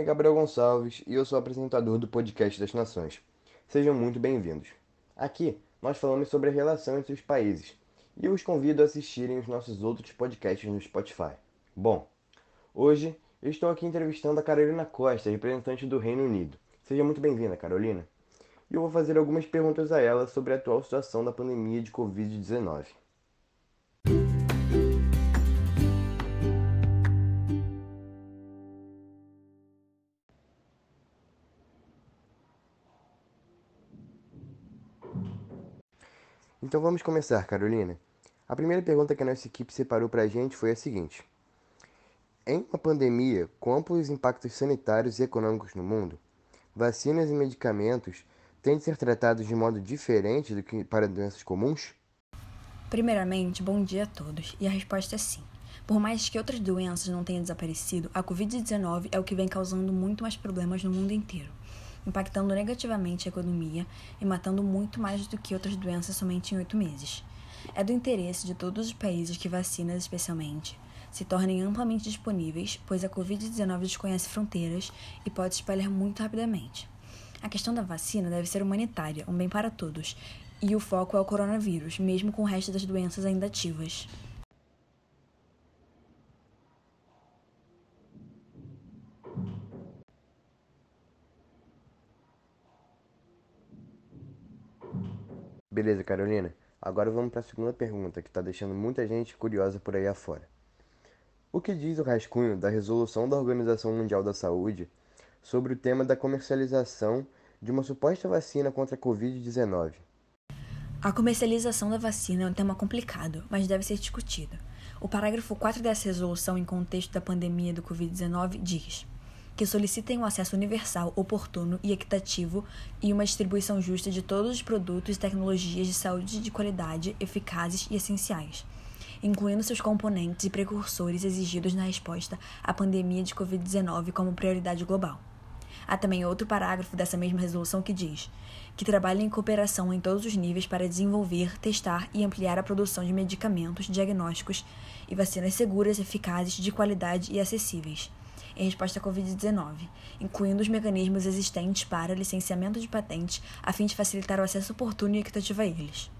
nome é Gabriel Gonçalves e eu sou apresentador do podcast das Nações. Sejam muito bem-vindos. Aqui nós falamos sobre a relação entre os países e eu os convido a assistirem os nossos outros podcasts no Spotify. Bom, hoje eu estou aqui entrevistando a Carolina Costa, representante do Reino Unido. Seja muito bem-vinda, Carolina. E eu vou fazer algumas perguntas a ela sobre a atual situação da pandemia de Covid-19. Então vamos começar, Carolina. A primeira pergunta que a nossa equipe separou para a gente foi a seguinte: Em uma pandemia com amplos impactos sanitários e econômicos no mundo, vacinas e medicamentos têm de ser tratados de modo diferente do que para doenças comuns? Primeiramente, bom dia a todos. E a resposta é sim. Por mais que outras doenças não tenham desaparecido, a Covid-19 é o que vem causando muito mais problemas no mundo inteiro impactando negativamente a economia e matando muito mais do que outras doenças somente em oito meses. É do interesse de todos os países que vacinas, especialmente, se tornem amplamente disponíveis, pois a Covid-19 desconhece fronteiras e pode espalhar muito rapidamente. A questão da vacina deve ser humanitária, um bem para todos, e o foco é o coronavírus, mesmo com o resto das doenças ainda ativas. Beleza, Carolina. Agora vamos para a segunda pergunta, que está deixando muita gente curiosa por aí afora. O que diz o rascunho da resolução da Organização Mundial da Saúde sobre o tema da comercialização de uma suposta vacina contra a Covid-19? A comercialização da vacina é um tema complicado, mas deve ser discutido. O parágrafo 4 dessa resolução, em contexto da pandemia do Covid-19, diz: que solicitem o acesso universal, oportuno e equitativo e uma distribuição justa de todos os produtos e tecnologias de saúde de qualidade, eficazes e essenciais, incluindo seus componentes e precursores exigidos na resposta à pandemia de Covid-19 como prioridade global. Há também outro parágrafo dessa mesma resolução que diz que trabalhem em cooperação em todos os níveis para desenvolver, testar e ampliar a produção de medicamentos, diagnósticos e vacinas seguras, eficazes, de qualidade e acessíveis em resposta à Covid-19, incluindo os mecanismos existentes para licenciamento de patentes, a fim de facilitar o acesso oportuno e equitativo a eles.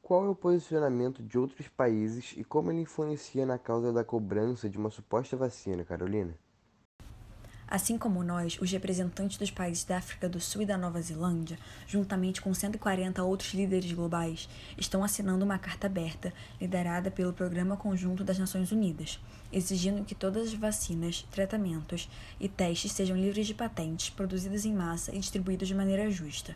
Qual é o posicionamento de outros países e como ele influencia na causa da cobrança de uma suposta vacina, Carolina? Assim como nós, os representantes dos países da África do Sul e da Nova Zelândia, juntamente com 140 outros líderes globais, estão assinando uma carta aberta, liderada pelo Programa Conjunto das Nações Unidas, exigindo que todas as vacinas, tratamentos e testes sejam livres de patentes, produzidas em massa e distribuídos de maneira justa.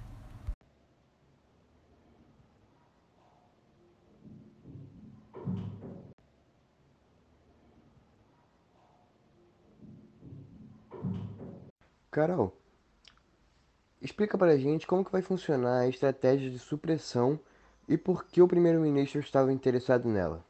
Carol, explica para a gente como que vai funcionar a estratégia de supressão e por que o primeiro-ministro estava interessado nela.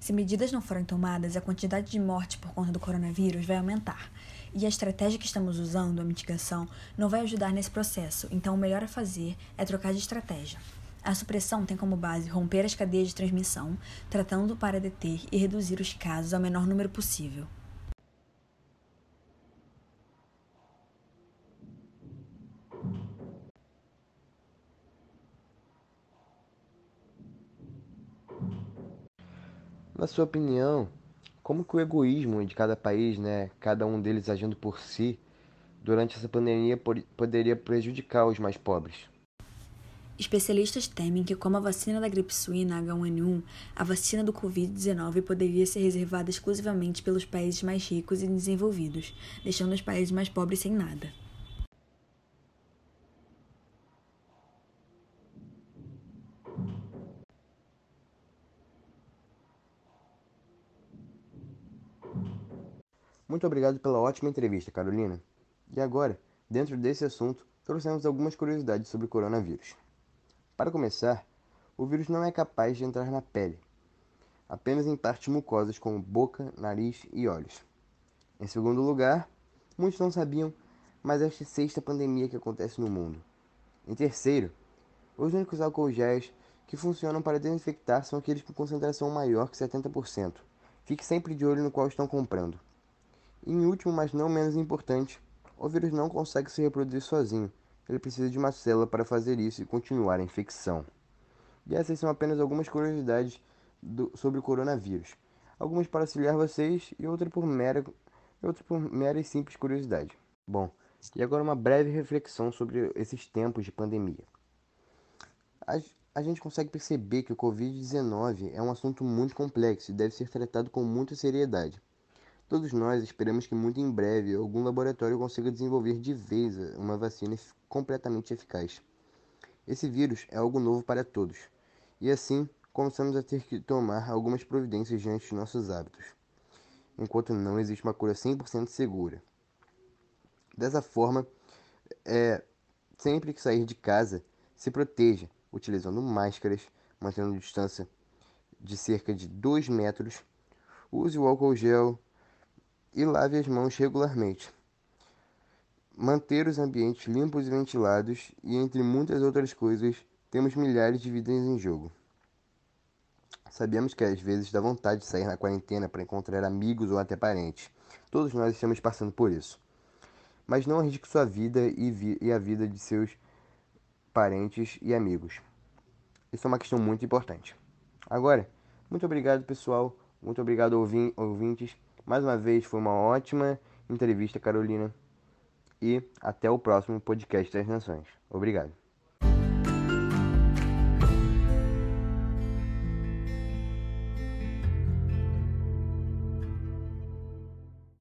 Se medidas não forem tomadas, a quantidade de mortes por conta do coronavírus vai aumentar. E a estratégia que estamos usando, a mitigação, não vai ajudar nesse processo, então o melhor a fazer é trocar de estratégia. A supressão tem como base romper as cadeias de transmissão, tratando para deter e reduzir os casos ao menor número possível. Na sua opinião, como que o egoísmo de cada país, né, cada um deles agindo por si, durante essa pandemia poderia prejudicar os mais pobres? Especialistas temem que, como a vacina da gripe suína H1N1, a vacina do Covid-19 poderia ser reservada exclusivamente pelos países mais ricos e desenvolvidos, deixando os países mais pobres sem nada. Muito obrigado pela ótima entrevista, Carolina. E agora, dentro desse assunto, trouxemos algumas curiosidades sobre o coronavírus. Para começar, o vírus não é capaz de entrar na pele, apenas em partes mucosas como boca, nariz e olhos. Em segundo lugar, muitos não sabiam, mas esta sexta pandemia que acontece no mundo. Em terceiro, os únicos álcool géis que funcionam para desinfectar são aqueles com concentração maior que 70%. Fique sempre de olho no qual estão comprando. E em último, mas não menos importante, o vírus não consegue se reproduzir sozinho. Ele precisa de uma célula para fazer isso e continuar a infecção. E essas são apenas algumas curiosidades do, sobre o coronavírus. Algumas para auxiliar vocês e outras por mera, por mera e simples curiosidade. Bom, e agora uma breve reflexão sobre esses tempos de pandemia. A, a gente consegue perceber que o Covid-19 é um assunto muito complexo e deve ser tratado com muita seriedade. Todos nós esperamos que muito em breve algum laboratório consiga desenvolver de vez uma vacina completamente eficaz. Esse vírus é algo novo para todos, e assim começamos a ter que tomar algumas providências diante de nossos hábitos, enquanto não existe uma cura 100% segura. Dessa forma, é, sempre que sair de casa, se proteja, utilizando máscaras, mantendo distância de cerca de 2 metros, use o álcool gel e lave as mãos regularmente. Manter os ambientes limpos e ventilados, e entre muitas outras coisas, temos milhares de vidas em jogo. Sabemos que às vezes dá vontade de sair na quarentena para encontrar amigos ou até parentes. Todos nós estamos passando por isso. Mas não arrisque sua vida e, vi e a vida de seus parentes e amigos. Isso é uma questão muito importante. Agora, muito obrigado, pessoal. Muito obrigado, ouvintes. Mais uma vez, foi uma ótima entrevista, Carolina. E até o próximo podcast das Nações. Obrigado.